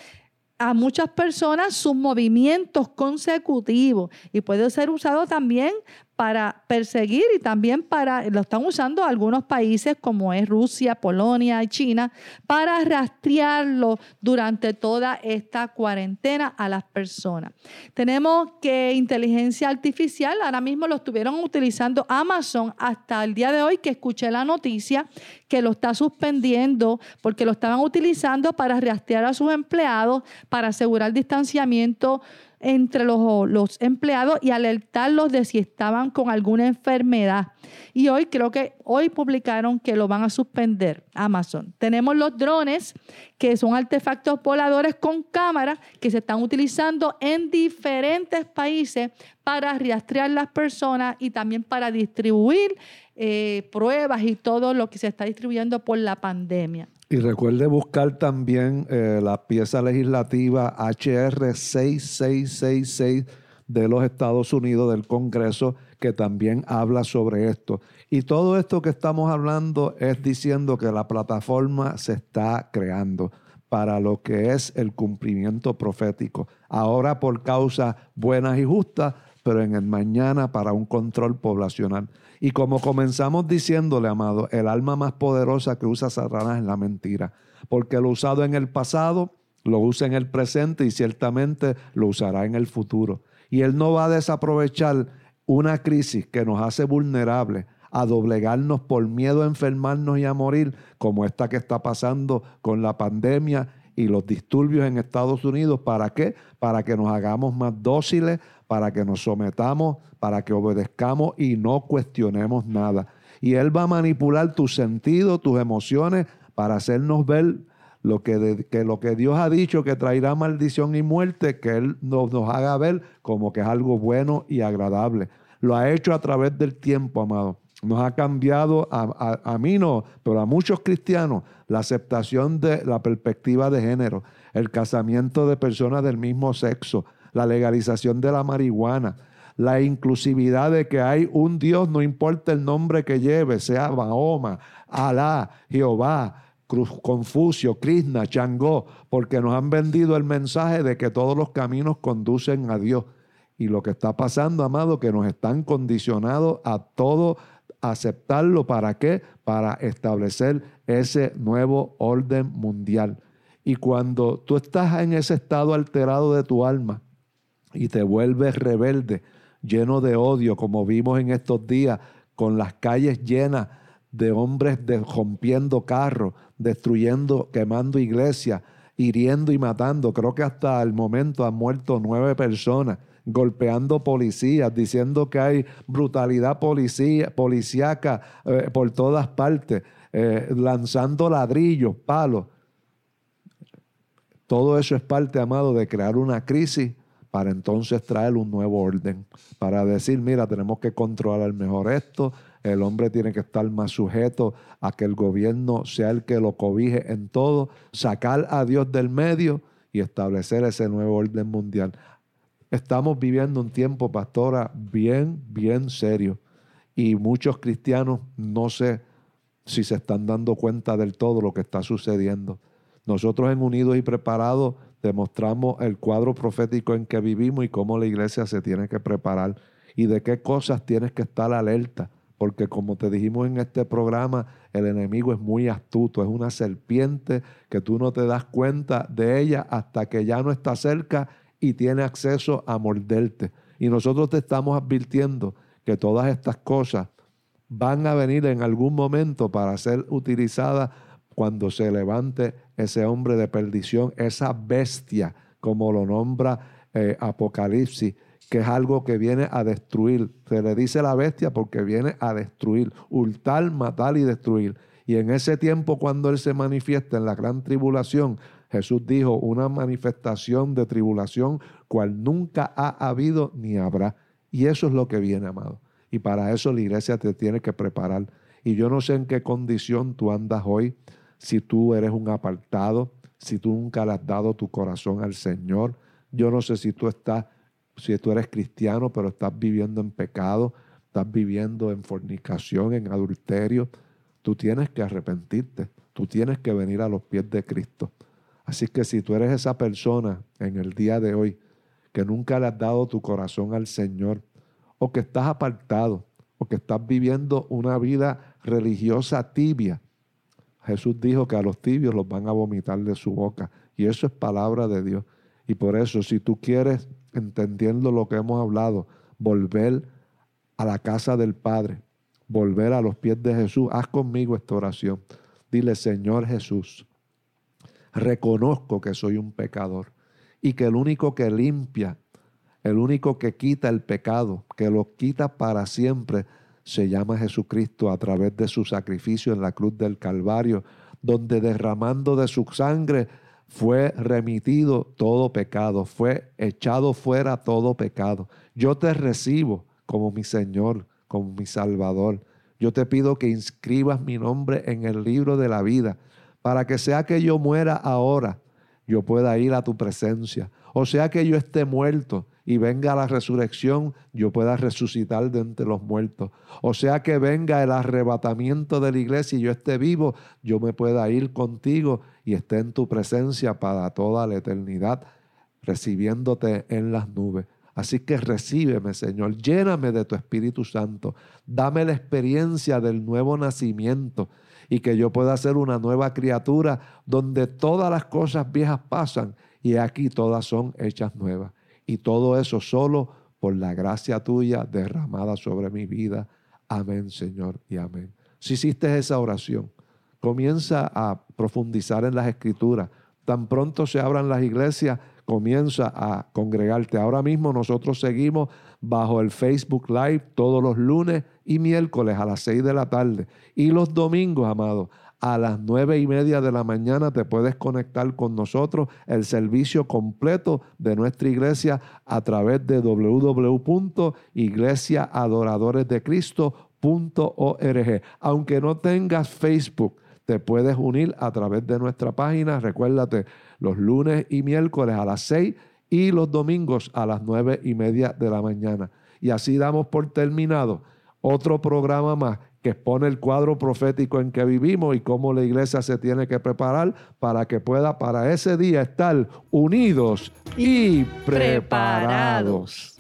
a muchas personas sus movimientos consecutivos. Y puede ser usado también para perseguir y también para, lo están usando algunos países como es Rusia, Polonia y China, para rastrearlo durante toda esta cuarentena a las personas. Tenemos que inteligencia artificial, ahora mismo lo estuvieron utilizando Amazon hasta el día de hoy que escuché la noticia que lo está suspendiendo porque lo estaban utilizando para rastrear a sus empleados, para asegurar distanciamiento entre los, los, empleados y alertarlos de si estaban con alguna enfermedad. Y hoy creo que hoy publicaron que lo van a suspender Amazon. Tenemos los drones, que son artefactos voladores con cámara que se están utilizando en diferentes países para rastrear las personas y también para distribuir eh, pruebas y todo lo que se está distribuyendo por la pandemia. Y recuerde buscar también eh, la pieza legislativa HR 6666 de los Estados Unidos del Congreso, que también habla sobre esto. Y todo esto que estamos hablando es diciendo que la plataforma se está creando para lo que es el cumplimiento profético. Ahora por causas buenas y justas, pero en el mañana para un control poblacional. Y como comenzamos diciéndole, amado, el alma más poderosa que usa Satanás es la mentira. Porque lo usado en el pasado, lo usa en el presente y ciertamente lo usará en el futuro. Y él no va a desaprovechar una crisis que nos hace vulnerables a doblegarnos por miedo a enfermarnos y a morir, como esta que está pasando con la pandemia y los disturbios en Estados Unidos. ¿Para qué? Para que nos hagamos más dóciles, para que nos sometamos, para que obedezcamos y no cuestionemos nada. Y Él va a manipular tus sentidos, tus emociones, para hacernos ver lo que, que, lo que Dios ha dicho que traerá maldición y muerte, que Él nos, nos haga ver como que es algo bueno y agradable. Lo ha hecho a través del tiempo, amado. Nos ha cambiado, a, a, a, mí no, pero a muchos cristianos, la aceptación de la perspectiva de género, el casamiento de personas del mismo sexo, la legalización de la marihuana, la inclusividad de que hay un Dios, no importa el nombre que lleve, sea Mahoma, Alá, Jehová, Confucio, Krishna, Changó, porque nos han vendido el mensaje de que todos los caminos conducen a Dios. Y lo que está pasando, amado, que nos están condicionados a todo aceptarlo. ¿Para qué? Para establecer ese nuevo orden mundial. Y cuando tú estás en ese estado alterado de tu alma, y te vuelves rebelde, lleno de odio, como vimos en estos días, con las calles llenas de hombres rompiendo carros, destruyendo, quemando iglesias, hiriendo y matando. Creo que hasta el momento han muerto nueve personas, golpeando policías, diciendo que hay brutalidad policía, policíaca eh, por todas partes, eh, lanzando ladrillos, palos. Todo eso es parte, amado, de crear una crisis para entonces traer un nuevo orden, para decir, mira, tenemos que controlar mejor esto, el hombre tiene que estar más sujeto a que el gobierno sea el que lo cobije en todo, sacar a Dios del medio y establecer ese nuevo orden mundial. Estamos viviendo un tiempo, pastora, bien, bien serio. Y muchos cristianos no sé si se están dando cuenta del todo lo que está sucediendo. Nosotros en Unidos y Preparados demostramos el cuadro profético en que vivimos y cómo la iglesia se tiene que preparar y de qué cosas tienes que estar alerta. Porque como te dijimos en este programa, el enemigo es muy astuto, es una serpiente que tú no te das cuenta de ella hasta que ya no está cerca y tiene acceso a morderte. Y nosotros te estamos advirtiendo que todas estas cosas van a venir en algún momento para ser utilizadas cuando se levante ese hombre de perdición, esa bestia, como lo nombra eh, Apocalipsis, que es algo que viene a destruir. Se le dice la bestia porque viene a destruir, hurtar, matar y destruir. Y en ese tiempo, cuando Él se manifiesta en la gran tribulación, Jesús dijo, una manifestación de tribulación cual nunca ha habido ni habrá. Y eso es lo que viene, amado. Y para eso la iglesia te tiene que preparar. Y yo no sé en qué condición tú andas hoy si tú eres un apartado, si tú nunca le has dado tu corazón al Señor. Yo no sé si tú estás, si tú eres cristiano, pero estás viviendo en pecado, estás viviendo en fornicación, en adulterio. Tú tienes que arrepentirte, tú tienes que venir a los pies de Cristo. Así que si tú eres esa persona en el día de hoy que nunca le has dado tu corazón al Señor, o que estás apartado, o que estás viviendo una vida religiosa tibia, Jesús dijo que a los tibios los van a vomitar de su boca. Y eso es palabra de Dios. Y por eso, si tú quieres, entendiendo lo que hemos hablado, volver a la casa del Padre, volver a los pies de Jesús, haz conmigo esta oración. Dile, Señor Jesús, reconozco que soy un pecador y que el único que limpia, el único que quita el pecado, que lo quita para siempre, se llama Jesucristo a través de su sacrificio en la cruz del Calvario, donde derramando de su sangre fue remitido todo pecado, fue echado fuera todo pecado. Yo te recibo como mi Señor, como mi Salvador. Yo te pido que inscribas mi nombre en el libro de la vida, para que sea que yo muera ahora, yo pueda ir a tu presencia, o sea que yo esté muerto y venga la resurrección, yo pueda resucitar de entre los muertos. O sea que venga el arrebatamiento de la iglesia y yo esté vivo, yo me pueda ir contigo y esté en tu presencia para toda la eternidad, recibiéndote en las nubes. Así que recíbeme, Señor, lléname de tu Espíritu Santo, dame la experiencia del nuevo nacimiento y que yo pueda ser una nueva criatura donde todas las cosas viejas pasan y aquí todas son hechas nuevas. Y todo eso solo por la gracia tuya derramada sobre mi vida. Amén, Señor, y amén. Si hiciste esa oración, comienza a profundizar en las escrituras. Tan pronto se abran las iglesias, comienza a congregarte. Ahora mismo nosotros seguimos bajo el Facebook Live todos los lunes y miércoles a las seis de la tarde. Y los domingos, amados, a las nueve y media de la mañana te puedes conectar con nosotros el servicio completo de nuestra iglesia a través de www.iglesiaadoradoresdecristo.org. Aunque no tengas Facebook, te puedes unir a través de nuestra página. Recuérdate, los lunes y miércoles a las seis y los domingos a las nueve y media de la mañana. Y así damos por terminado otro programa más que expone el cuadro profético en que vivimos y cómo la iglesia se tiene que preparar para que pueda para ese día estar unidos y preparados.